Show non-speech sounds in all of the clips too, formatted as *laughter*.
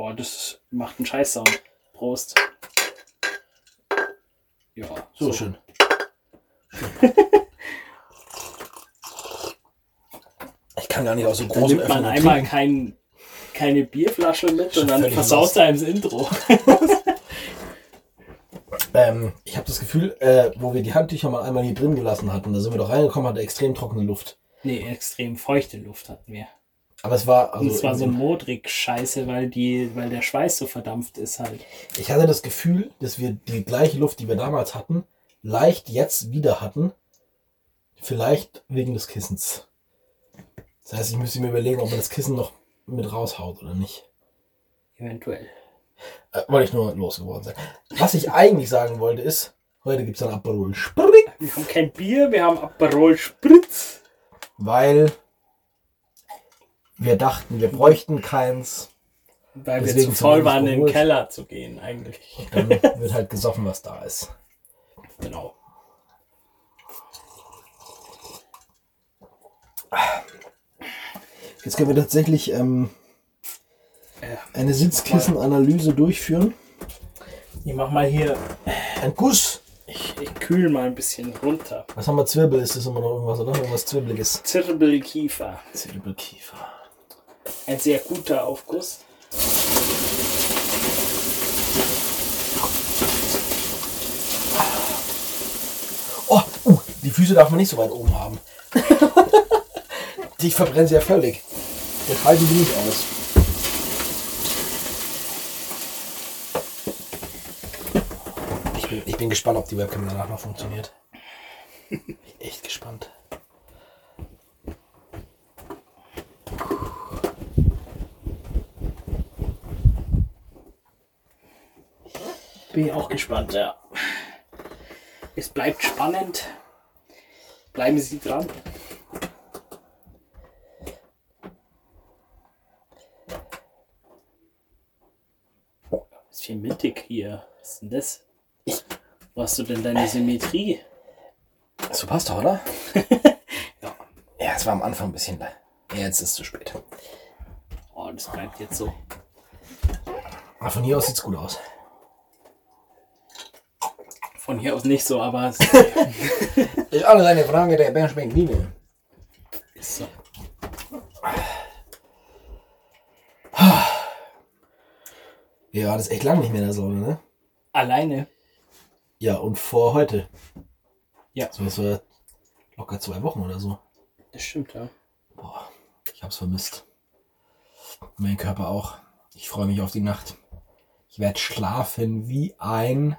Boah, das macht einen Scheiß-Sound. Prost. Ja, So, schön. *laughs* Ich kann gar nicht aus so Dann großen nimmt man Öffnungen einmal kein, keine Bierflasche mit und dann versaust einem das Intro. *laughs* Ähm, ich habe das Gefühl, äh, wo wir die Handtücher mal einmal hier drin gelassen hatten, da sind wir doch reingekommen, hatte extrem trockene Luft. nee, extrem feuchte Luft hatten wir. Aber es war, also und zwar so modrig scheiße, weil die, weil der Schweiß so verdampft ist halt. ich hatte das Gefühl, dass wir die gleiche Luft, die wir damals hatten, leicht jetzt wieder hatten. Vielleicht wegen des Kissens. Das heißt, ich müsste mir überlegen, ob man das Kissen noch mit raushaut oder nicht. Eventuell. Äh, wollte ich nur losgeworden sein. Was ich eigentlich sagen wollte ist, heute gibt's ein Aperol Spritz, Wir haben kein Bier, wir haben Aperol Spritz. weil wir dachten, wir bräuchten keins. Weil wir Deswegen zu voll sind wir waren, in den. Keller zu gehen, eigentlich. Dann wird halt gesoffen, was da ist. Genau. Jetzt können wir tatsächlich ähm, eine Sitzkissenanalyse durchführen. Ich mach mal hier, Ein Guss. ich, ich kühl mal ein bisschen runter. Was haben wir? Zwirbel? Ist das immer noch irgendwas, oder? Irgendwas Zwirbeliges. Zirbelkiefer. Zwirbelkiefer. Ein sehr guter Aufguss. Oh, uh, die Füße darf man nicht so weit oben haben. *laughs* die verbrennen sie ja völlig. Das halten die nicht aus. Ich bin, ich bin gespannt, ob die Webcam danach noch funktioniert. Bin echt gespannt. Bin ich auch gespannt, ja. Es bleibt spannend. Bleiben Sie dran. Ist viel mittig hier. Was ist denn das? Wo hast du denn deine Symmetrie? So passt doch, oder? *laughs* Ja. Ja, es war am Anfang ein bisschen. Jetzt ist es zu spät. Oh, das bleibt jetzt so. Aber von hier aus sieht's gut aus. Von hier aus nicht so, aber es *laughs* Ist alles eine Frage der Perspektive. ist so. Ja, das ist echt lang nicht mehr in der Sauna, ne? Alleine. Ja, und vor heute. Ja. So, das war locker zwei Wochen oder so. Das stimmt, ja. Boah, ich hab's vermisst. Mein Körper auch. Ich freue mich auf die Nacht. Ich werde schlafen wie ein.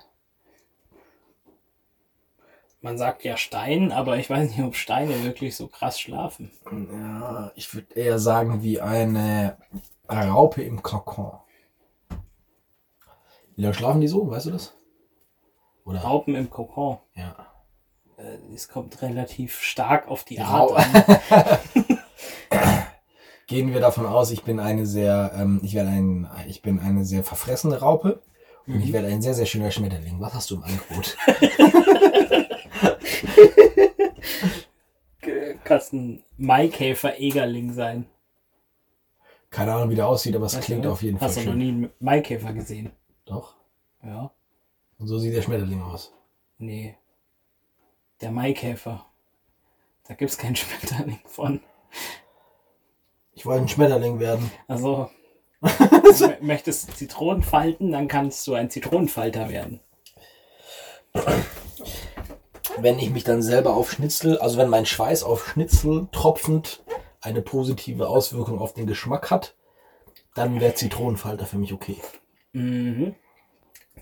Man sagt ja Stein, aber ich weiß nicht, ob Steine wirklich so krass schlafen. Ja, ich würde eher sagen wie eine Raupe im Kokon. Wie lange schlafen die so? Weißt du das? Oder? Raupen im Kokon. Ja. Äh, Es kommt relativ stark auf die Rau- Art an. *laughs* Gehen wir davon aus, ich bin eine sehr, ähm, ich werde ein, ich bin eine sehr verfressene Raupe und ich werde ein sehr, sehr schöner Schmetterling. Was hast du im Angebot? *laughs* *laughs* Kannst ein Maikäfer-Egerling sein. Keine Ahnung, wie der aussieht, aber es Weißt klingt du? auf jeden Fall Hast du noch nie einen Maikäfer gesehen? Doch. Ja. Und so sieht der Schmetterling aus. Nee. Der Maikäfer. Da gibt's keinen *laughs* Schmetterling von. Ich wollte ein Schmetterling werden. Also, *laughs* du mö- möchtest Zitronen falten, dann kannst du ein Zitronenfalter werden. Wenn ich mich dann selber auf Schnitzel, also wenn mein Schweiß auf Schnitzel tropfend eine positive Auswirkung auf den Geschmack hat, dann wäre Zitronenfalter für mich okay. Mhm.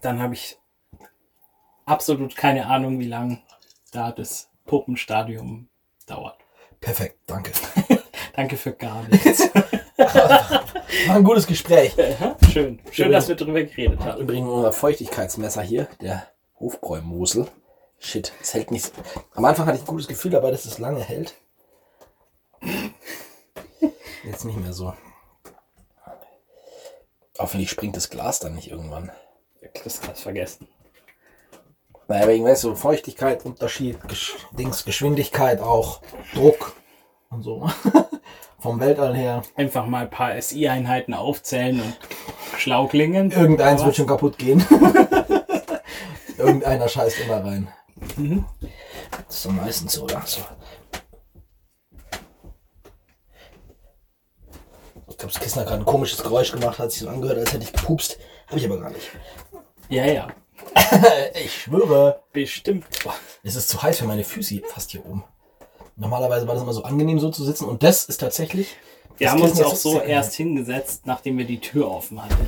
Dann habe ich absolut keine Ahnung, wie lang da das Puppenstadium dauert. Perfekt, danke. *laughs* Danke für gar nichts. *laughs* War ein gutes Gespräch. Schön. Schön, dass wir drüber geredet haben. Übrigens unser Feuchtigkeitsmesser hier, der Hofbräumosel. Shit, es hält nicht. Am Anfang hatte ich ein gutes Gefühl dabei, dass es lange hält. Jetzt nicht mehr so. Hoffentlich springt das Glas dann nicht irgendwann. Das kannst vergessen. Naja, wegen weißt du, Feuchtigkeit, Unterschied, Gesch Dings, Geschwindigkeit auch, Druck und so. *laughs* Vom Weltall her. Einfach mal ein paar SI-Einheiten aufzählen und schlau klingen. Irgendeins wird schon kaputt gehen. *laughs* Irgendeiner scheißt immer rein. Mhm. Das ist doch meistens so, oder? So. Ich glaube, das Kissen hat gerade ein komisches Geräusch gemacht, hat sich so angehört, als hätte ich gepupst. Habe ich aber gar nicht. Ja, ja. *laughs* Ich schwöre. Bestimmt. Boah, es ist zu heiß für meine Füße fast hier oben. Normalerweise war das immer so angenehm, so zu sitzen. Und das ist tatsächlich. Wir das haben uns Kissen auch ist so erst hingesetzt, nachdem wir die Tür offen hatten.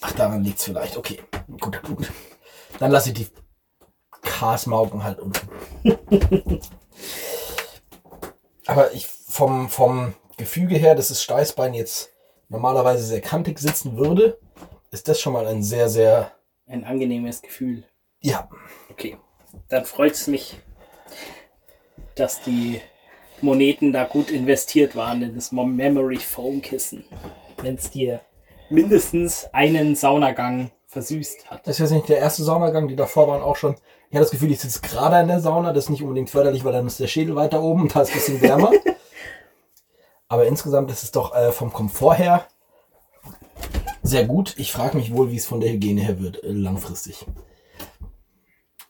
Ach, daran liegt es vielleicht. Okay, guter Punkt. Dann lasse ich die Kasmauken halt unten. *laughs* Aber ich vom, vom Gefüge her, dass das Steißbein jetzt normalerweise sehr kantig sitzen würde, ist das schon mal ein sehr, sehr. Ein angenehmes Gefühl. Ja, Okay. Dann freut es mich, dass die Moneten da gut investiert waren in das Mem- Memory Foam Kissen. Wenn es dir mindestens einen Saunagang versüßt hat. das ist jetzt nicht der erste Saunagang, die davor waren auch schon. Ich habe das Gefühl, ich sitze gerade in der Sauna. Das ist nicht unbedingt förderlich, weil dann ist der Schädel weiter oben und da ist ein bisschen wärmer. *laughs* Aber insgesamt ist es doch äh, vom Komfort her sehr gut. Ich frage mich wohl, wie es von der Hygiene her wird, äh, langfristig.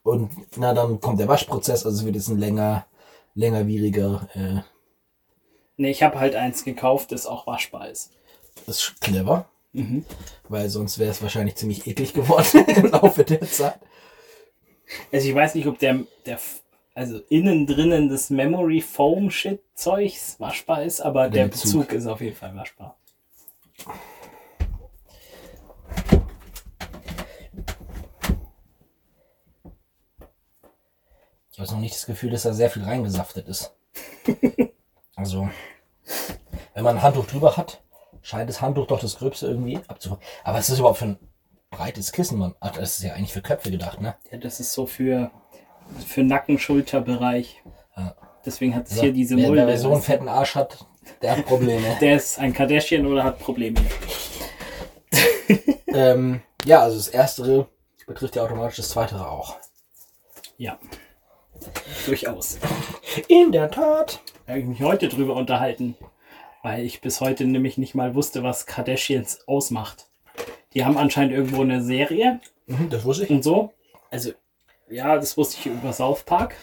Und na, dann kommt der Waschprozess, also es wird jetzt ein länger, längerwieriger. Äh, Ne, ich habe halt eins gekauft, das auch waschbar ist. das ist clever, Mhm. weil sonst wäre es wahrscheinlich ziemlich eklig geworden *laughs* im Laufe der Zeit. Also ich weiß nicht, ob der, der also innen drinnen des Memory Foam Shit Zeugs waschbar ist, aber der, Der Bezug. Bezug. ist auf jeden Fall waschbar. Ich habe noch nicht das Gefühl, dass da sehr viel reingesaftet ist. *laughs* also, wenn man ein Handtuch drüber hat, scheint das Handtuch doch das Gröbste irgendwie abzufangen. Aber was ist das überhaupt für ein breites Kissen, Mann? Ach, das ist ja eigentlich für Köpfe gedacht, ne? Ja, das ist so für, für Nacken-Schulter-Bereich. Ja. Deswegen hat es Also, hier diese wer, Mulde. wer so einen fetten Arsch hat, der hat Probleme. *laughs* Der ist ein Kardashian oder hat Probleme. *laughs* *laughs* ähm, ja, also das Erstere betrifft ja automatisch das Zweitere auch. Ja. Durchaus. In der Tat. Da habe ich mich heute drüber unterhalten, weil ich bis heute nämlich nicht mal wusste, was Kardashians ausmacht. Die haben anscheinend irgendwo eine Serie Mhm, das wusste ich. und so. Also, ja, das wusste ich über South Park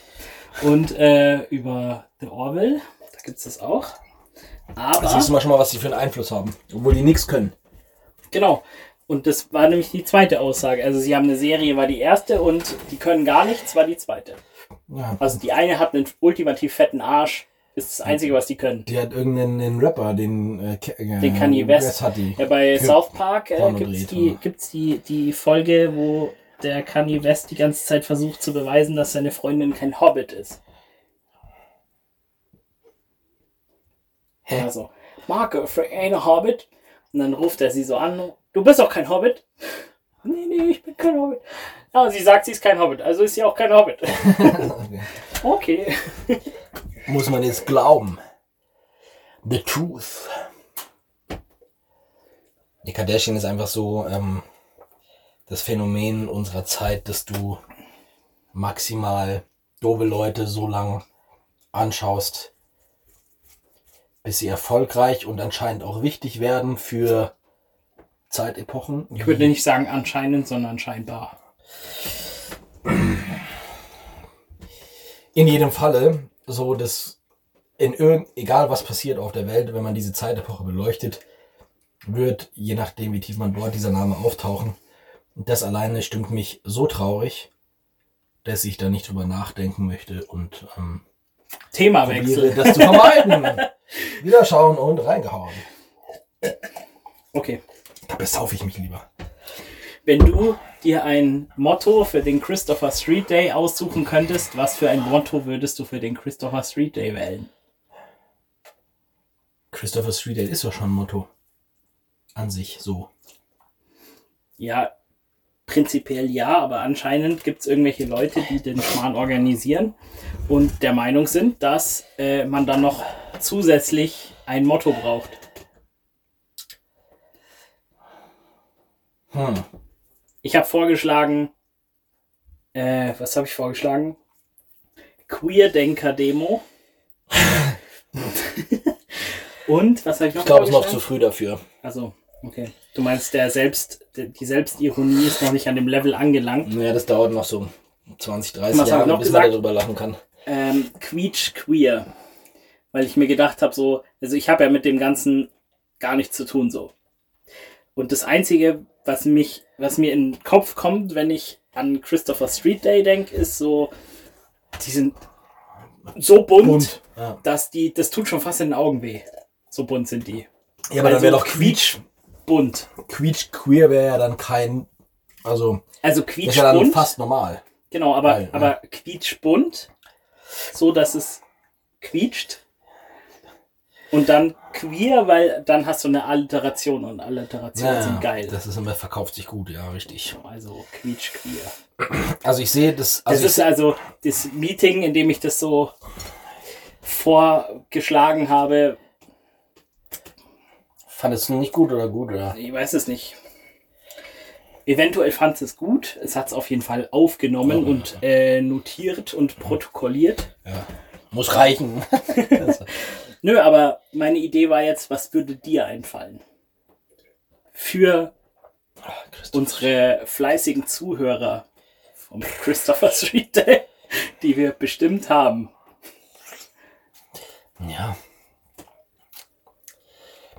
und äh, über The Orville. Da gibt es das auch. Aber, siehst du mal schon mal, was die für einen Einfluss haben. Obwohl die nichts können. genau. Und das war nämlich die zweite Aussage. Also, sie haben eine Serie, war die erste und die können gar nichts, war die zweite. Ja. Also, die eine hat einen ultimativ fetten Arsch, ist das Einzige, was die können. Die hat irgendeinen den Rapper, den, äh, äh, Den Kanye West. hat die. Ja, bei Für South Park äh, gibt es die, gibt's die, die Folge, wo der Kanye West die ganze Zeit versucht zu beweisen, dass seine Freundin kein Hobbit ist. Hä? Also, Marke für eine Hobbit. Und dann ruft er sie so an, du bist auch kein Hobbit. *laughs* Nee, nee, ich bin kein Hobbit. Ja, sie sagt, sie ist kein Hobbit, also ist sie auch kein Hobbit. *laughs* *laughs* Okay. Okay. Muss man jetzt glauben. The truth. Die Kardashian ist einfach so ähm, das Phänomen unserer Zeit, dass du maximal doofe Leute so lang anschaust, bis sie erfolgreich und anscheinend auch wichtig werden für Zeitepochen. Ich würde nicht sagen anscheinend, sondern scheinbar. In jedem Falle, so dass in irgend, egal was passiert auf der Welt, wenn man diese Zeitepoche beleuchtet, wird, je nachdem wie tief man bohrt, dieser Name auftauchen. Und das alleine stimmt mich so traurig, dass ich da nicht drüber nachdenken möchte und ähm, Themawechsel. das zu vermeiden. *laughs* Wieder schauen und reingehauen. Okay. Da besaufe ich mich lieber. Wenn du dir ein Motto für den Christopher Street Day aussuchen könntest, was für ein Motto würdest du für den Christopher Street Day wählen? Christopher Street Day ist doch schon ein Motto. An sich so. Ja, prinzipiell ja, aber anscheinend gibt es irgendwelche Leute, die den Schmarrn organisieren und der Meinung sind, dass äh, man dann noch zusätzlich ein Motto braucht. Hm. Ich habe vorgeschlagen, äh, was habe ich vorgeschlagen? Queer-Denker-Demo. *laughs* und was habe ich noch Ich glaube, es ist noch zu früh dafür. Also, Okay. Du meinst, der selbst, die Selbstironie ist noch nicht an dem Level angelangt. Naja, das dauert noch so 20, 30 Was hab ich Jahre, bis man darüber lachen kann. Ähm, Quietsch Queer. Weil ich mir gedacht habe, so, also ich habe ja mit dem Ganzen gar nichts zu tun, so. Und das Einzige, was mich, was mir in den Kopf kommt, wenn ich an Christopher Street Day denke, ist so, die sind so bunt, Und, ja. dass die, das tut schon fast in den Augen weh. So bunt sind die. ja, aber dann Also wäre doch Quietsch, Bunt. Quietsch queer wäre ja dann kein, also, Also das quietsch ist ja dann bunt. fast normal. Genau, aber, ja. aber quietschbunt, so dass es quietscht. Und dann queer, weil dann hast du eine Alliteration und Alliterationen sind geil. Das ist immer, verkauft sich gut, ja, richtig. also quietsch queer. Also ich sehe das, Das also ist ich, also das Meeting, in dem ich das so vorgeschlagen habe. fand es nicht gut oder gut, oder? Ich weiß es nicht. Eventuell fand es gut. Es hat es auf jeden Fall aufgenommen Ja, und äh, notiert und protokolliert. Ja. Muss reichen. *laughs* Nö, aber meine Idee war jetzt, was würde dir einfallen? Für unsere fleißigen Zuhörer vom Christopher *laughs* Street Day, die wir bestimmt haben. Ja.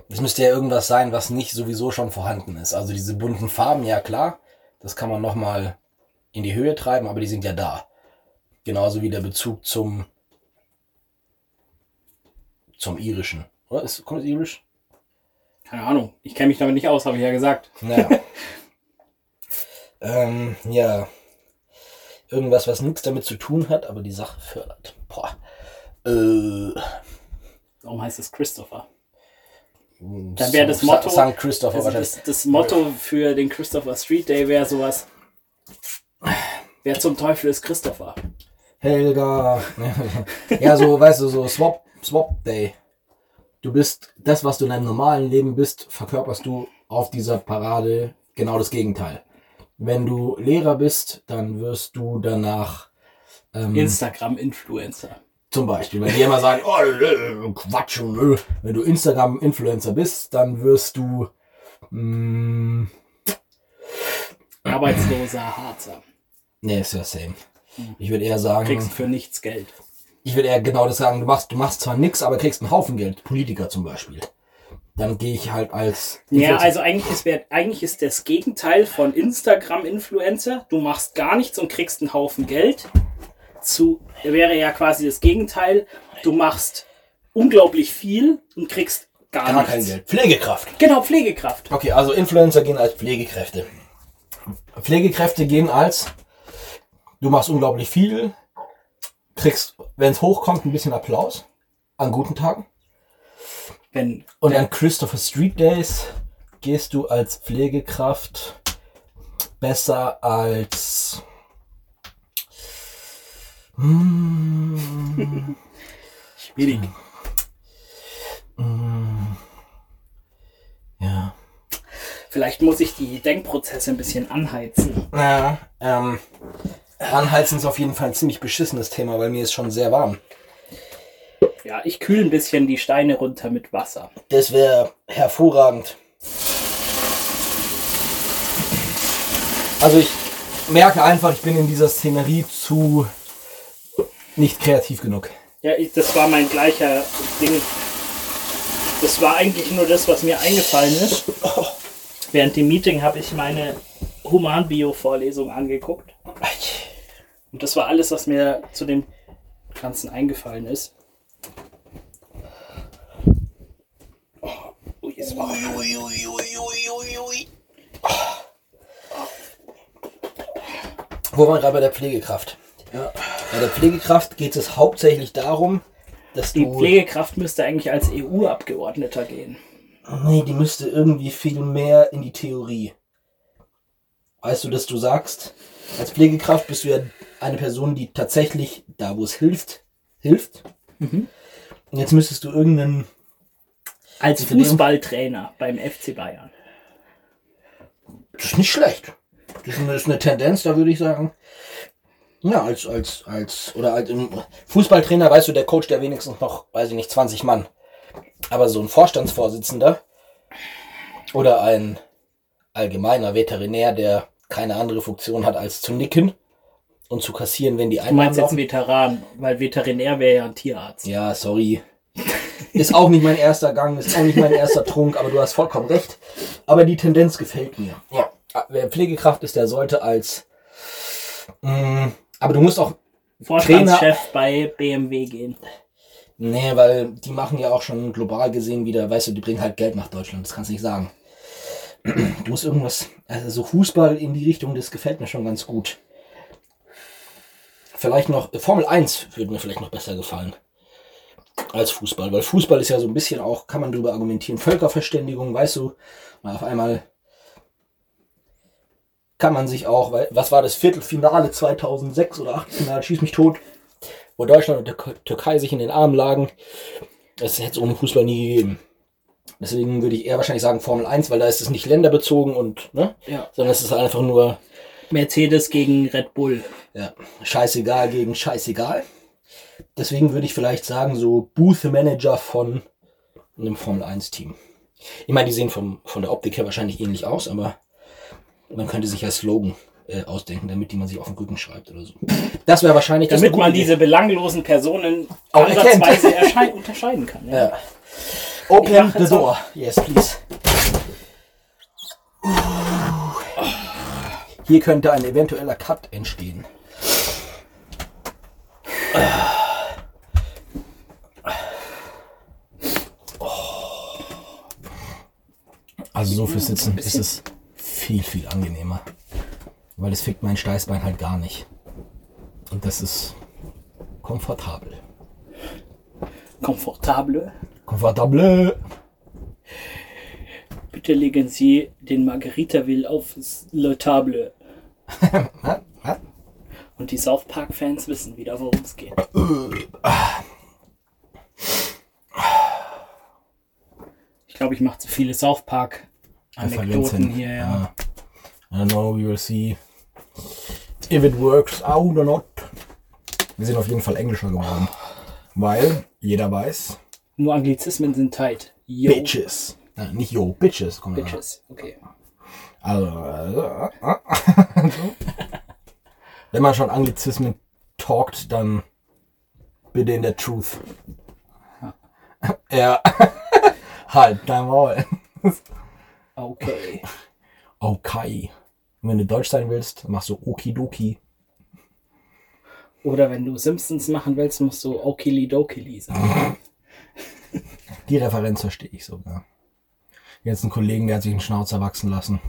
Es müsste ja irgendwas sein, was nicht sowieso schon vorhanden ist. Also diese bunten Farben, ja klar, das kann man nochmal in die Höhe treiben, aber die sind ja da. Genauso wie der Bezug zum zum irischen. Oder? Ist, kommt es irisch? Keine Ahnung, ich kenne mich damit nicht aus, habe ich ja gesagt. Naja. *laughs* ähm, ja. Irgendwas, was nichts damit zu tun hat, aber die Sache fördert. Boah. Äh, Warum heißt es Christopher? Dann wäre das. Motto- St. Christopher Also das, das Motto für den Christopher Street Day wäre sowas. Wer zum Teufel ist Christopher? Helga. *laughs* ja, so, weißt du, so Swap, Swap Day. Du bist das, was du in deinem normalen Leben bist, verkörperst du auf dieser Parade genau das Gegenteil. Wenn du Lehrer bist, dann wirst du danach ähm, Instagram-Influencer. zum Beispiel, wenn die immer sagen, oh, Quatsch, und, äh. wenn du Instagram-Influencer bist, dann wirst du mh, Arbeitsloser Harzer. nee, ist ja same. Ich würde eher sagen, Kriegst für nichts Geld. Ich würde eher genau das sagen, du machst, du machst zwar nix, aber kriegst einen Haufen Geld. Politiker zum Beispiel. Dann gehe ich halt als Ja, Influencer- also eigentlich ist, eigentlich ist das Gegenteil von Instagram-Influencer. Du machst gar nichts und kriegst einen Haufen Geld. Zu wäre ja quasi das Gegenteil. Du machst unglaublich viel und kriegst gar, gar nichts. kein Geld. Pflegekraft. Genau, Pflegekraft. Okay, also Influencer gehen als Pflegekräfte. Pflegekräfte gehen als du machst unglaublich viel, kriegst, wenn es hochkommt, ein bisschen Applaus an guten Tagen. Wenn Und an Christopher Street Days gehst du als Pflegekraft besser als. Hm, *laughs* schwierig. ja. Vielleicht muss ich die Denkprozesse ein bisschen anheizen. Ja, ähm, Anheizen ist auf jeden Fall ein ziemlich beschissenes Thema, weil mir ist schon sehr warm. Ja, ich kühle ein bisschen die Steine runter mit Wasser. Das wäre hervorragend. Also ich merke einfach, ich bin in dieser Szenerie zu nicht kreativ genug. Ja, ich, das war mein gleicher Ding. Das war eigentlich nur das, was mir eingefallen ist. *laughs* Während dem Meeting habe ich meine Humanbio-Vorlesung angeguckt. Und das war alles, was mir zu dem Ganzen eingefallen ist. Oh, ui, es war Wo waren wir gerade bei der Pflegekraft? Bei der Pflegekraft geht es hauptsächlich darum, dass die. Pflegekraft müsste eigentlich als EU-Abgeordneter gehen. Nee, die müsste irgendwie viel mehr in die Theorie. Weißt du, dass du sagst, als Pflegekraft bist du ja eine Person, die tatsächlich da, wo es hilft, hilft. Und jetzt müsstest du irgendeinen. Als Fußballtrainer beim FC Bayern. Das ist nicht schlecht. Das ist eine, das ist eine Tendenz, da würde ich sagen. Ja, als, als, als, oder als Fußballtrainer, weißt du, der Coach, der wenigstens noch, weiß ich nicht, 20 Mann. Aber so ein Vorstandsvorsitzender, Oder ein allgemeiner Veterinär, der keine andere Funktion hat, als zu nicken und zu kassieren, wenn die Du meinst jetzt. Veteran, weil Veterinär wäre ja ein Tierarzt. Ja, sorry. Ist auch nicht mein erster Gang, ist auch nicht mein erster Trunk, aber du hast vollkommen recht. Aber die Tendenz gefällt mir. Ja. Wer Pflegekraft ist, der sollte als. Mh, aber du musst auch. Vorstandschef bei BMW gehen. Nee, weil die machen ja auch schon global gesehen wieder, weißt du, die bringen halt Geld nach Deutschland, das kannst du nicht sagen. Du musst irgendwas, also so Fußball in die Richtung, das gefällt mir schon ganz gut. Vielleicht noch, Formel 1 würde mir vielleicht noch besser gefallen. Als Fußball, weil Fußball ist ja so ein bisschen auch, kann man drüber argumentieren, Völkerverständigung, weißt du, mal auf einmal kann man sich auch, weil, was war das Viertelfinale 2006 oder Achtelfinale, schieß mich tot, wo Deutschland und Tür- Türkei sich in den Armen lagen. Das hätte es ohne Fußball nie gegeben. Deswegen würde ich eher wahrscheinlich sagen Formel 1, weil da ist es nicht länderbezogen und, ne? Ja. Sondern es ist einfach nur, Mercedes gegen Red Bull. ja, scheißegal gegen scheißegal. Deswegen würde ich vielleicht sagen, so Booth Manager von einem Formel 1 Team. Ich meine, die sehen vom, von der Optik her wahrscheinlich ähnlich aus, aber man könnte sich ja Slogan äh, ausdenken, damit die man sich auf den Rücken schreibt oder so. Das wäre wahrscheinlich das Damit eine gute man Idee. diese belanglosen Personen Auch ansatzweise erschei- unterscheiden kann. Ja. Ja. Open the door. Yes, please. Hier könnte ein eventueller Cut entstehen. Also so fürs Sitzen ist es viel, viel angenehmer. Weil es fickt mein Steißbein halt gar nicht. Und das ist komfortabel. Komfortable. Komfortable. Bitte legen Sie den Margaritaville auf Le Table. Und die South Park-Fans wissen wieder, worum es geht. Ich glaube, ich mache zu viele South Park-Anekdoten hier. Ja. I don't know, we will see if it works out or not. Wir sind auf jeden Fall englischer geworden. Weil jeder weiß, Nur Anglizismen sind tight. Yo, Bitches. Äh, nicht yo, Bitches. Kommt da. Bitches. Okay. Also, äh, äh, so. Wenn man schon Anglizismen talkt, dann bitte in der Truth. Ja. *laughs* halt dein Maul. Okay. Okay. Und wenn du Deutsch sein willst, machst du Okidoki. Oder wenn du Simpsons machen willst, musst du Okili Dokili sagen. Die Referenz verstehe ich sogar. Jetzt ein Kollegen, der hat sich einen Schnauzer wachsen lassen.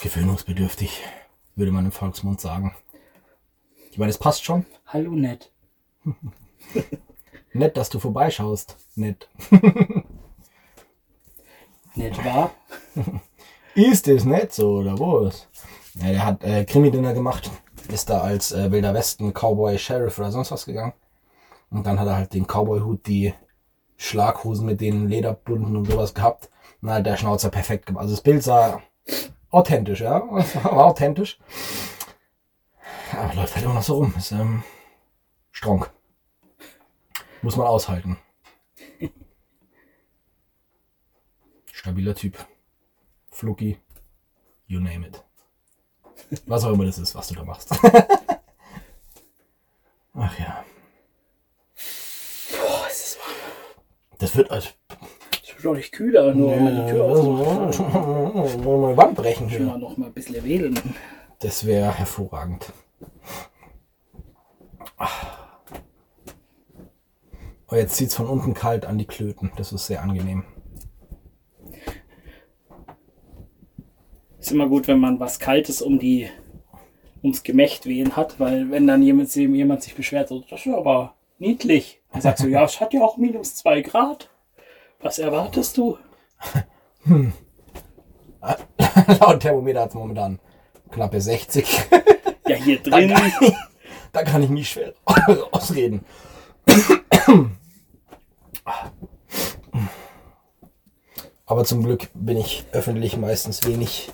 Gewöhnungsbedürftig, würde man im Volksmund sagen. Ich meine, das passt schon. Hallo nett. *laughs* Nett, dass du vorbeischaust. Nett. *laughs* Nett war? *laughs* Ist es nicht so, oder was? Ja, der hat äh, Krimi-Dinner gemacht. Ist da als äh, Wilder Westen Cowboy Sheriff oder sonst was gegangen. Und dann hat er halt den Cowboy-Hut, die Schlaghosen mit den Lederbunden und sowas gehabt. Und der Schnauzer perfekt gemacht. Also das Bild sah authentisch, ja. *laughs* War authentisch. Aber läuft halt immer noch so rum. Ist ähm, strong. Muss man aushalten. Stabiler Typ. Fluki. You name it. Was auch immer das ist, was du da machst. *laughs* Ach ja. Boah, ist das warm. Das wird als. Wird nicht kühler, nur wenn man die Tür aufmacht. *laughs* Mal Wand brechen mal hier. noch mal ein bisschen wählen. Das wäre hervorragend. Oh, jetzt zieht es von unten kalt an die Klöten. Das ist sehr angenehm. Ist immer gut, wenn man was Kaltes um die ums Gemächt wehen hat, weil wenn dann jemand, jemand sich beschwert, so, das ist aber niedlich. Dann sagst du, ja, es hat ja auch minus zwei Grad. Was erwartest du? *laughs* Laut Thermometer hat es momentan knappe 60. *laughs* Ja, hier *laughs* Da drin. kann ich, da kann ich mich schwer ausreden. *clears throat* Aber zum Glück bin ich öffentlich meistens wenig,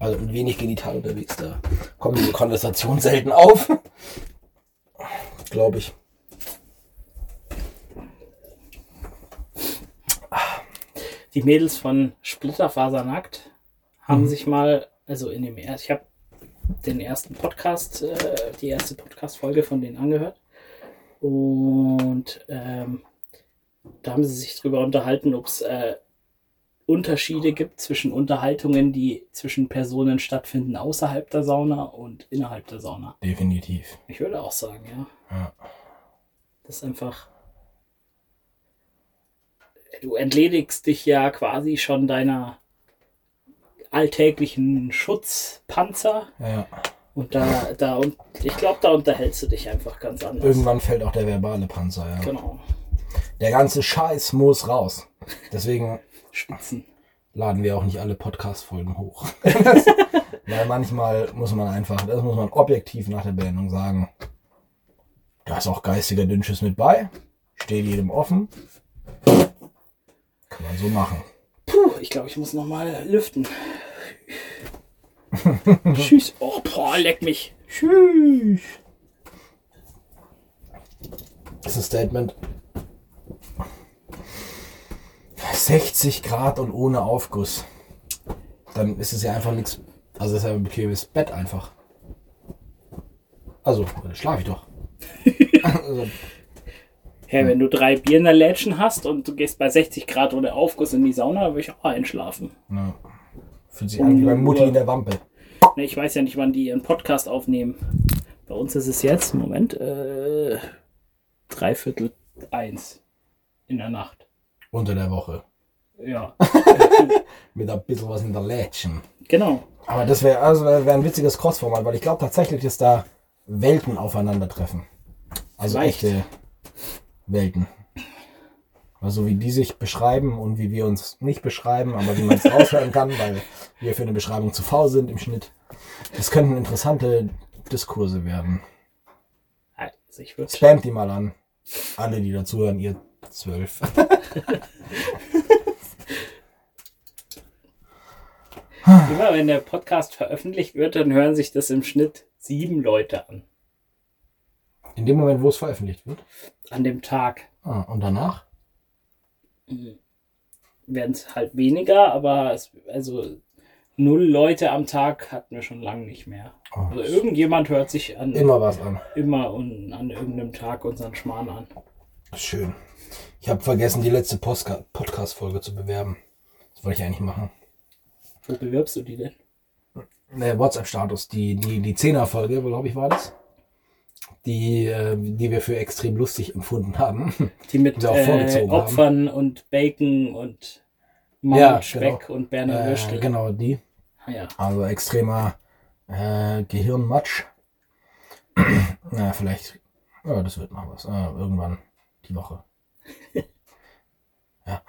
also mit wenig genital unterwegs. Da kommt diese Konversation selten auf. Glaube ich. Die Mädels von Splitterfasernackt haben Mhm. sich mal, also in dem ersten, ich habe den ersten Podcast, äh, die erste Podcast-Folge von denen angehört. Und ähm, da haben sie sich drüber unterhalten, ob es äh, Unterschiede gibt zwischen Unterhaltungen, die zwischen Personen stattfinden außerhalb der Sauna und innerhalb der Sauna. Definitiv. Ich würde auch sagen, ja. Ja. Das ist einfach. Du entledigst dich ja quasi schon deiner alltäglichen Schutzpanzer ja. und da, da und ich glaube, da unterhältst du dich einfach ganz anders. Irgendwann fällt auch der verbale Panzer, ja. Genau. Der ganze Scheiß muss raus. Deswegen Spitzen. laden wir auch nicht alle Podcast-Folgen hoch. *laughs* Weil manchmal muss man einfach, das muss man objektiv nach der Beendung sagen, da ist auch geistiger Dünnschiss mit bei. Steht jedem offen. Man so machen. Puh, ich glaube, ich muss noch mal lüften. *laughs* Tschüss. Oh, boah, leck mich. Tschüss. Das ist ein Statement. 60 Grad und ohne Aufguss. Dann ist es ja einfach nichts. Also das ist ja ein bequemes Bett einfach. Also, dann schlafe ich doch. *laughs* also, Hey, wenn du drei Bier in der Lädchen hast und du gehst bei 60 Grad ohne Aufguss in die Sauna, dann würde ich auch einschlafen. ja. Fühlt sich an wie bei Mutti in der Wampe. Ne, Ich weiß ja nicht, wann die ihren Podcast aufnehmen. Bei uns ist es jetzt, Moment, äh, dreiviertel eins in der Nacht. Unter der Woche. Ja, *laughs* Mit ein bisschen was in der Lädchen. genau. Aber das wäre also wär ein witziges Crossformat, weil ich glaube tatsächlich, dass da Welten aufeinandertreffen. Also Vielleicht. echte Welten. Also wie die sich beschreiben und wie wir uns nicht beschreiben, aber wie man es raushören kann, weil wir für eine Beschreibung zu faul sind im Schnitt. Das könnten interessante Diskurse werden. Also ich würde Spamt die mal an. Alle, die dazuhören, ihr zwölf. immer, wenn der Podcast veröffentlicht wird, dann hören sich das im Schnitt sieben Leute an. In dem Moment, wo es veröffentlicht wird. An dem Tag Ah, und danach? werden es halt weniger, aber es, also null Leute am Tag hatten wir schon lange nicht mehr. Oh, Also irgendjemand hört sich an immer was an. immer und an irgendeinem Tag unseren Schmarrn an. Schön. Ich habe vergessen, die letzte Podcast-Folge zu bewerben. Das wollte ich eigentlich machen. Wo bewirbst du die denn? Ne, WhatsApp-Status, die, die, die 10er-Folge, glaube ich, war das. Die, äh, die wir für extrem lustig empfunden haben. *laughs* Die mit äh, Opfern und Bacon und Mammutspeck und Berner äh, Würstel. genau, die. Ah, ja. Also extremer äh, Gehirnmatsch. *clears throat* Na, vielleicht. Ja, das wird noch was. Äh, irgendwann die Woche. *laughs* ja.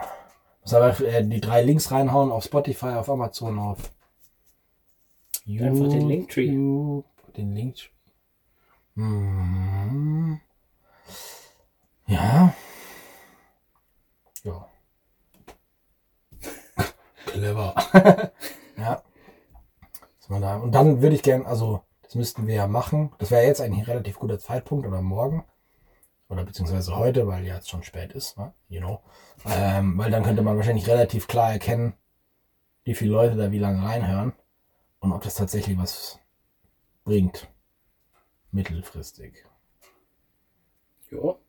Muss aber äh, die drei Links reinhauen auf Spotify, auf Amazon, auf Einfach den Linktree. Den Linktree. Mhm. Ja. Ja. *laughs* Clever. *laughs* ja. Da- Und dann würde ich gern, also, das müssten wir ja machen. Das wäre jetzt eigentlich ein relativ guter Zeitpunkt oder morgen. Oder beziehungsweise heute, weil ja jetzt schon spät ist, ne? you know. Ähm, weil dann könnte man wahrscheinlich relativ klar erkennen, wie viele Leute da wie lange reinhören und ob das tatsächlich was bringt. Mittelfristig. Jo.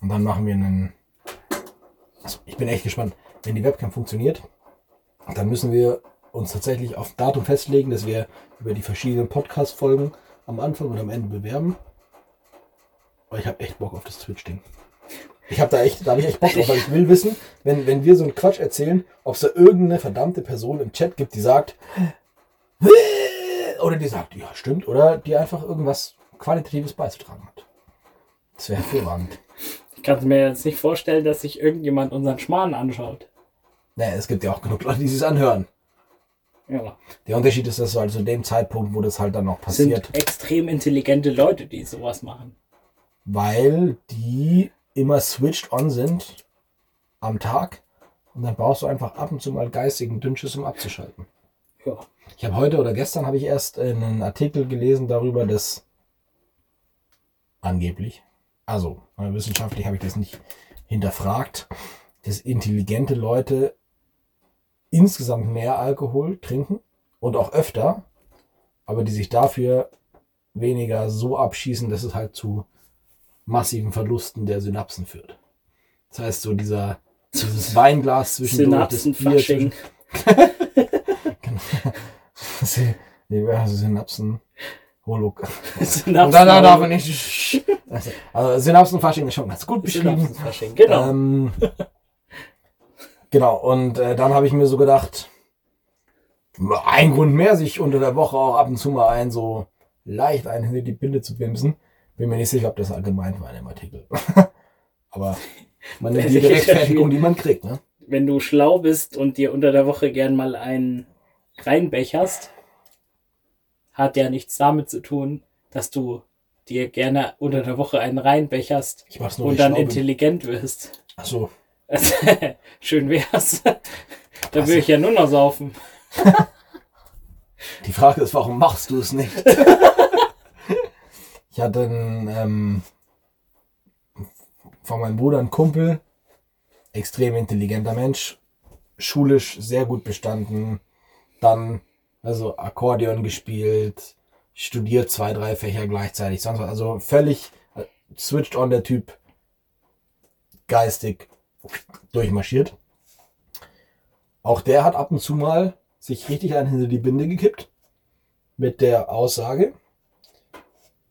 Und dann machen wir einen. Also ich bin echt gespannt. Wenn die Webcam funktioniert, dann müssen wir uns tatsächlich auf Datum festlegen, dass wir über die verschiedenen Podcast-Folgen am Anfang und am Ende bewerben. Aber ich habe echt Bock auf das Twitch-Ding. Ich habe da echt, da habe ich echt Bock drauf, weil ich will wissen, wenn, wenn wir so einen Quatsch erzählen, ob es da irgendeine verdammte Person im Chat gibt, die sagt, oder die sagt, ja, stimmt, oder die einfach irgendwas Qualitatives beizutragen hat. Das wäre hervorragend. Ich kann mir jetzt nicht vorstellen, dass sich irgendjemand unseren Schmarrn anschaut. Naja, es gibt ja auch genug Leute, die sich anhören. Ja. Der Unterschied ist, dass halt zu dem Zeitpunkt, wo das halt dann noch sind passiert, extrem intelligente Leute, die sowas machen. weil die immer switched on sind am Tag und dann brauchst du einfach ab und zu mal geistigen Dünnschiss, um abzuschalten. Ja. Ich habe heute oder gestern habe ich erst einen Artikel gelesen darüber, dass angeblich, also äh, wissenschaftlich habe ich das nicht hinterfragt, dass intelligente Leute insgesamt mehr Alkohol trinken und auch öfter, aber die sich dafür weniger so abschießen, dass es halt zu massiven Verlusten der Synapsen führt. Das heißt, so dieser, dieses Weinglas zwischendurch, das Bier zwischen. *laughs* Nee, also Synapsen, Holog. Und Synapsen- dann darf man nicht. Also, also Synapsenfasching ist schon ganz gut beschrieben. Synapsenfasching, genau. Ähm, genau, und äh, dann habe ich mir so gedacht, ein Grund mehr, sich unter der Woche auch ab und zu mal ein so leicht ein hinter die Binde zu bimsen. Bin mir nicht sicher, ob das allgemein war in dem Artikel. *laughs* Aber man nimmt jede Rechtfertigung, die man kriegt, ne? Wenn du schlau bist und dir unter der Woche gern mal einen reinbecherst, hat ja nichts damit zu tun, dass du dir gerne unter der Woche einen reinbecherst nur, und dann bin. intelligent wirst. Ach so. *laughs* Schön wär's. Da will ich ja nur noch saufen. *laughs* Die Frage ist, warum machst du es nicht? *laughs* ich hatte einen, ähm, von meinem Bruder einen Kumpel, extrem intelligenter Mensch, schulisch sehr gut bestanden, dann also Akkordeon gespielt, studiert zwei, drei Fächer gleichzeitig, sonst was. Also völlig äh, switched on der Typ, geistig durchmarschiert. Auch der hat ab und zu mal sich richtig einen hinter die Binde gekippt. Mit der Aussage,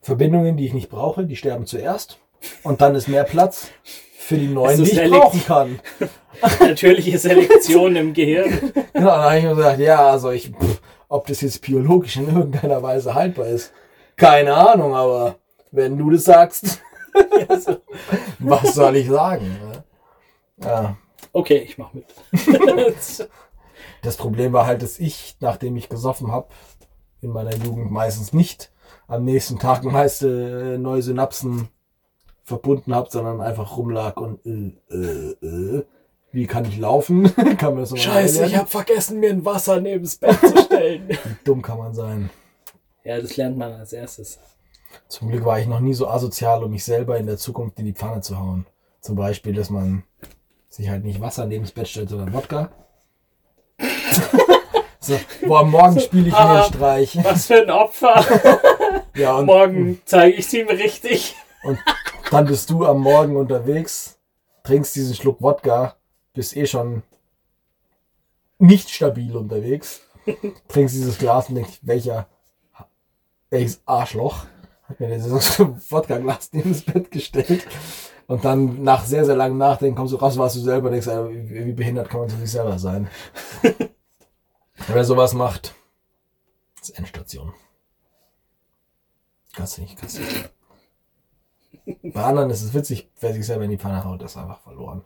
Verbindungen, die ich nicht brauche, die sterben zuerst. Und dann ist mehr Platz für die neuen, die ich Selekt- brauchen kann. *laughs* Natürliche Selektion im Gehirn. *laughs* Genau, dann habe ich mir gesagt, ja, also ich, pff, ob das jetzt biologisch in irgendeiner Weise haltbar ist, keine Ahnung, aber wenn du das sagst, *laughs* was soll ich sagen? ne? Ja, okay, ich mach mit. Das Problem war halt, dass ich, nachdem ich gesoffen habe, in meiner Jugend meistens nicht am nächsten Tag meiste äh, neue Synapsen verbunden habe, sondern einfach rumlag und äh, äh, äh, wie kann ich laufen? *laughs* kann man das nochmal erlernen? habe vergessen, mir ein Wasser neben das Bett zu stellen. *laughs* Wie dumm kann man sein? ja, das lernt man als erstes. Zum Glück war ich noch nie so asozial, um mich selber in der Zukunft in die Pfanne zu hauen. Zum Beispiel, dass man sich halt nicht Wasser neben das Bett stellt, sondern Wodka. *laughs* so, wo am Morgen spiele ich mir Ah. einen Streich. Was für ein Opfer. Ja, und Morgen zeige ich es ihm richtig. Und dann bist du am Morgen unterwegs, trinkst diesen Schluck Wodka, bist eh schon nicht stabil unterwegs, *laughs* trinkst dieses Glas und denkst, welcher, welches Arschloch hat mir dieses *laughs* Wodka-Glas neben das Bett gestellt. Und dann nach sehr, sehr langem Nachdenken kommst du raus, warst du selber, denkst, Alter, wie, wie behindert kann man zu sich selber sein. *laughs* Wer sowas macht, ist Endstation. Kannst du nicht, kannst du nicht. Bei anderen ist es witzig, wer sich selber in die Pfanne haut, ist einfach verloren.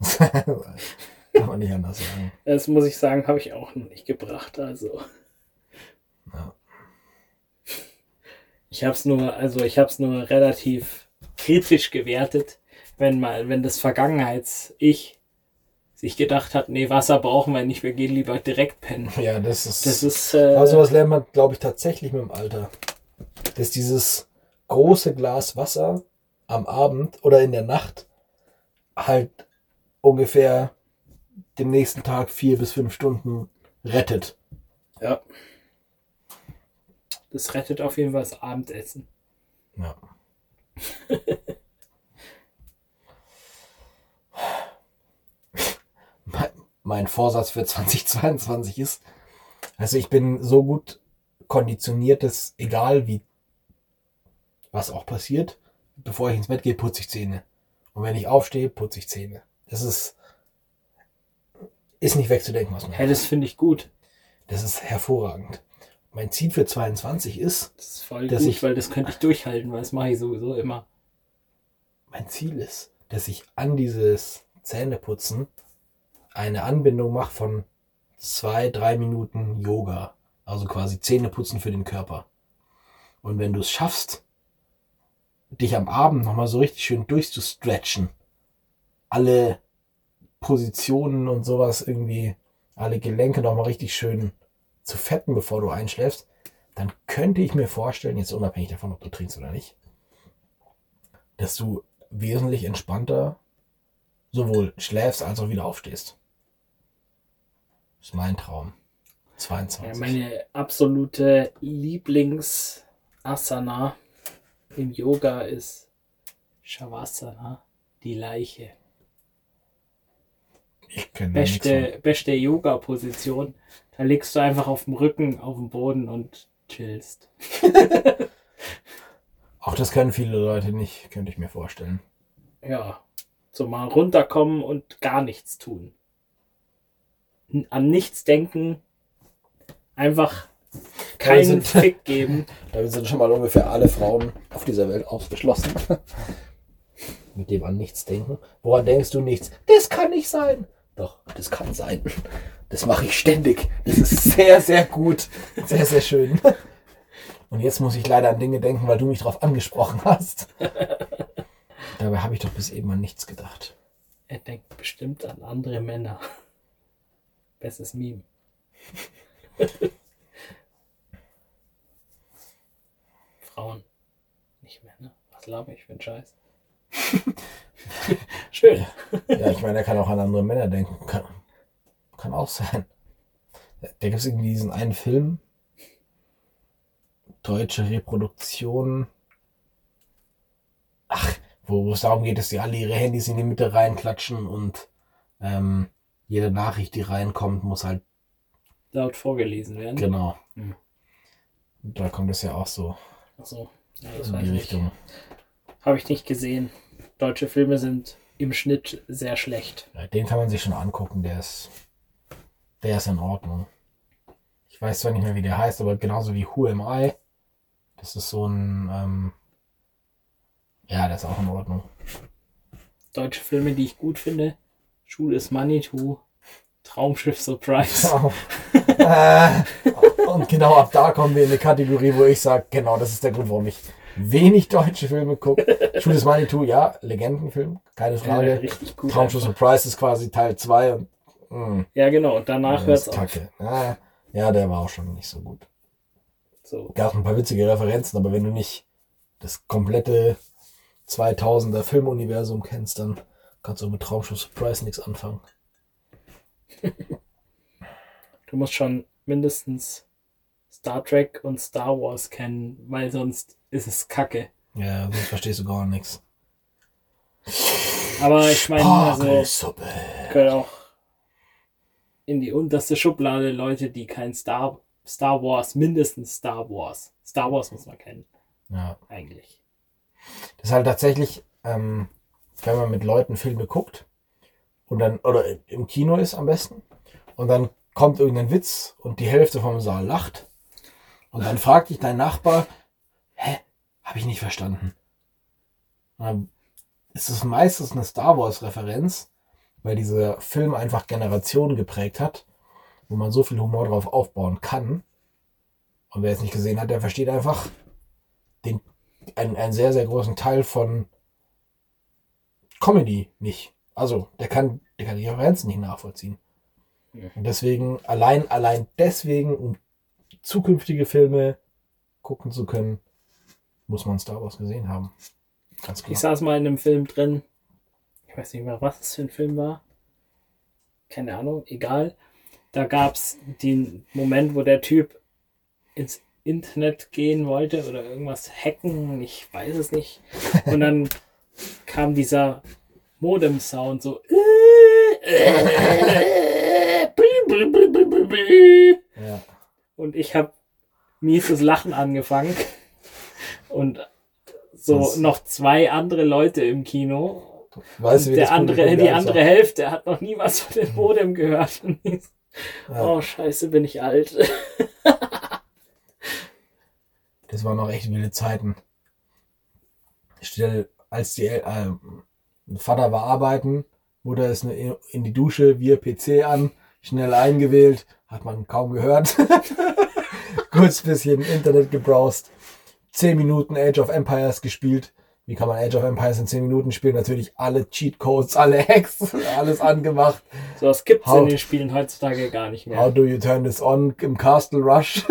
*laughs* Kann man nicht anders sagen. Das muss ich sagen, habe ich auch noch nicht gebracht. Also. Ja. Ich habe es nur, also ich habe es nur relativ kritisch gewertet, wenn mal, wenn das Vergangenheits-Ich sich gedacht hat, nee, Wasser brauchen wir nicht, wir gehen lieber direkt pennen. Ja, das ist. Das ist, äh, aber sowas lernt man, glaube ich, tatsächlich mit dem Alter. Dass dieses große Glas Wasser am Abend oder in der Nacht halt ungefähr den nächsten Tag vier bis fünf Stunden rettet. ja. Das rettet auf jeden Fall das Abendessen. Ja. *laughs* mein, mein Vorsatz für 2022 ist, also ich bin so gut konditioniert, dass egal wie was auch passiert, bevor ich ins Bett gehe, putze ich Zähne. Und wenn ich aufstehe, putze ich Zähne. Das ist ist nicht wegzudenken, was man Ja, das finde ich gut. Das ist hervorragend. Mein Ziel für 22 ist, Das ist voll Dass gut, ich- weil das könnte ich durchhalten, weil das mache ich sowieso immer. mein Ziel ist, dass ich an dieses Zähneputzen eine Anbindung mache von zwei, drei Minuten Yoga. Also quasi Zähneputzen für den Körper. Und wenn du es schaffst, dich am Abend nochmal so richtig schön durchzustretchen, alle Positionen und sowas irgendwie, alle Gelenke nochmal richtig schön zu fetten, bevor du einschläfst, dann könnte ich mir vorstellen, jetzt unabhängig davon, ob du trinkst oder nicht, dass du wesentlich entspannter sowohl schläfst als auch wieder aufstehst. Das ist mein Traum. 22. Ja, meine absolute Lieblings-Asana im Yoga ist Shavasana, die Leiche. ich kenne. Beste, beste Yoga-Position. Da liegst du einfach auf dem Rücken, auf dem Boden und chillst. *laughs* Auch das können viele Leute nicht, könnte ich mir vorstellen. Ja, so mal runterkommen und gar nichts tun. An nichts denken, einfach keinen sind- Fick geben. *laughs* Damit sind schon mal ungefähr alle Frauen auf dieser Welt ausgeschlossen. *laughs* Mit dem an nichts denken. Woran denkst du nichts? Das kann nicht sein. Doch, das kann sein. Das mache ich ständig. Das ist sehr, sehr gut. Sehr, sehr schön. Und jetzt muss ich leider an Dinge denken, weil du mich darauf angesprochen hast. *laughs* Dabei habe ich doch bis eben an nichts gedacht. Er denkt bestimmt an andere Männer. Bestes Meme. Frauen. Nicht Männer. Was laber ich für einen Scheiß? *laughs* Schön. Ja, ich meine, er kann auch an andere Männer denken. Kann, kann auch sein. Da gibt es irgendwie diesen einen Film. Deutsche Reproduktion. Ach, wo wo es darum geht, dass die alle ihre Handys in die Mitte reinklatschen und ähm, jede Nachricht, die reinkommt, muss halt Laut vorgelesen werden. genau. Hm. Und Da kommt es ja auch so Achso. Ja, das in die. Richtung. Habe ich nicht gesehen. Deutsche Filme sind im Schnitt sehr schlecht. Ja, den kann man sich schon angucken, der ist, der ist in Ordnung. Ich weiß zwar nicht mehr, wie der heißt, aber genauso wie Who Am I. Das ist so ein, ähm, ja, der ist auch in Ordnung. Deutsche Filme, die ich gut finde. Schule ist Manitou. Traumschiff Surprise. *laughs* äh, und genau ab da kommen wir in eine Kategorie, wo ich sage, genau, das ist der Grund, warum ich wenig deutsche Filme gucke. Is Manitou, ja, Legendenfilm, keine Frage. richtig gut. Traumschiff Surprise ist quasi Teil 2 und mh, Ja, genau. Und danach hört es auf. Ah, ja, der war auch schon nicht so gut. So. gab ein paar witzige Referenzen, aber wenn du nicht das komplette 2000er Filmuniversum kennst, dann kannst du mit Traumschiff Surprise nichts anfangen. *laughs* Du musst schon mindestens Star Trek und Star Wars kennen, weil sonst ist es kacke. Ja, sonst verstehst du gar nichts. Aber ich meine, also gehört auch in die unterste Schublade Leute, die kein Star, Star Wars, mindestens Star Wars. Star Wars muss man kennen, Ja, eigentlich. das ist halt tatsächlich, ähm, wenn man mit Leuten Filme guckt und dann, oder im Kino ist am besten, und dann kommt irgendein Witz und die Hälfte vom Saal lacht, und dann fragt dich dein Nachbar, hä, habe ich nicht verstanden. Und dann ist es meistens eine Star Wars-Referenz, weil dieser Film einfach Generationen geprägt hat, wo man so viel Humor drauf aufbauen kann. Und wer es nicht gesehen hat, der versteht einfach den, einen, einen sehr, sehr großen Teil von Comedy nicht. Also, der kann, der kann die Referenzen nicht nachvollziehen. Und deswegen, allein, allein deswegen, um zukünftige Filme gucken zu können, muss man Star Wars gesehen haben. Ganz klar. Ich saß mal in einem Film drin. Ich weiß nicht mehr, was es für ein Film war. Keine Ahnung, egal. Da gab es den Moment, wo der Typ ins Internet gehen wollte oder irgendwas hacken, ich weiß es nicht. Und dann kam dieser Modem-Sound so. Ja. Und ich habe mieses Lachen angefangen. Und so Das- noch zwei andere Leute im Kino. Weißt du, wie der das andere, Publikum die andere? Hälfte hat noch nie was von dem Modem gehört. Ja. Oh, scheiße, bin ich alt. Das waren noch echt wilde Zeiten. Stell, als die äh, Vater war arbeiten, Mutter ist in die Dusche, via PC an, schnell eingewählt, hat man kaum gehört. *laughs* Kurz bisschen Internet gebrowst, 10 Minuten Age of Empires gespielt. Wie kann man Age of Empires in 10 Minuten spielen? Natürlich alle Cheatcodes, alle Hacks, *laughs* alles angemacht. So was gibt's How- in den Spielen heutzutage gar nicht How mehr. do you turn this on im Castle Rush?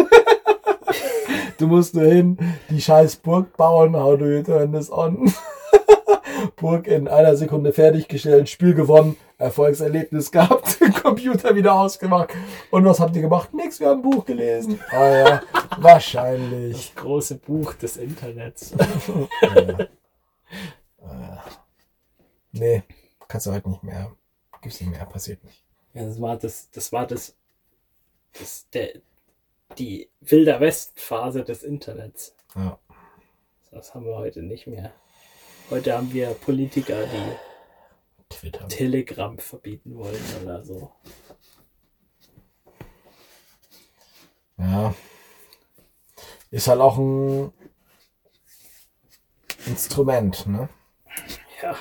*laughs* du musst nur hin, die scheiß Burg bauen. How do you turn this on? Burg in einer Sekunde fertiggestellt, Spiel gewonnen, Erfolgserlebnis *laughs* gehabt, Computer wieder ausgemacht. Und was habt ihr gemacht? Nix, wir haben ein Buch gelesen. Ah ja, wahrscheinlich. Das große Buch des Internets. *laughs* Ja. Ah. Nee, kannst du heute nicht mehr. Gibt's nicht mehr, passiert nicht. Ja, das war das, das war das, das der, die Wilder West-Phase des Internets. Ja. Das haben wir heute nicht mehr. Heute haben wir Politiker, die Twitter. Telegram verbieten wollen oder so. Ja. Ist halt auch ein Instrument, ne? Ja.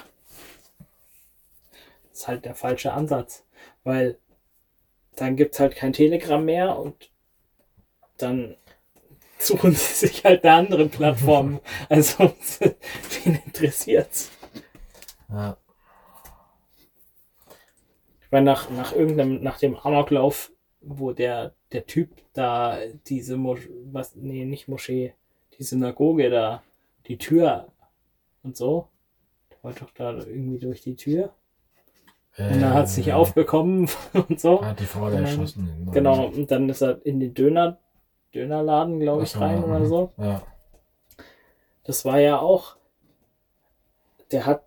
Das ist halt der falsche Ansatz. Weil dann gibt es halt kein Telegram mehr und dann suchen sie sich halt eine andere Plattform. *laughs* Also, *laughs* wen interessiert's? Ja. Ich meine, nach, nach irgendeinem, nach dem Amoklauf, wo der, der Typ da diese Mosch was, nee, nicht Moschee, die Synagoge da, die Tür und so, der wollte doch da irgendwie durch die Tür. Und dann hat es nicht Äh, aufbekommen *laughs* und so. Hat die Frau da erschossen. Genau, und dann ist er in den Döner, Dönerladen, glaube ich, rein oder so. Ja. Das war ja auch, der hat,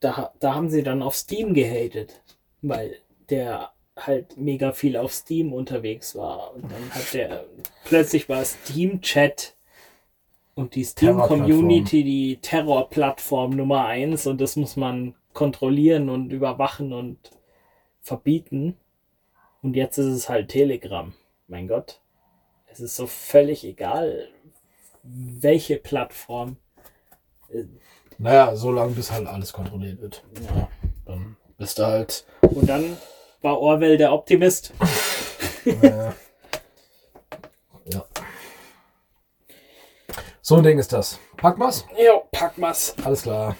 da, da haben sie dann auf Steam gehatet, weil der halt mega viel auf Steam unterwegs war. Und dann hat der, plötzlich war Steam-Chat und die Steam-Community die Terrorplattform Nummer eins und das muss man kontrollieren und überwachen und verbieten. Und jetzt ist es halt Telegram. Mein Gott. Es ist so völlig egal, welche Plattform. Naja, so lange bis halt alles kontrolliert wird. Ja. Dann bist du halt. Und dann war Orwell der Optimist. *laughs* Äh, ja. So ein Ding ist das. Pack mal's? Jo, pack mal's. Alles klar.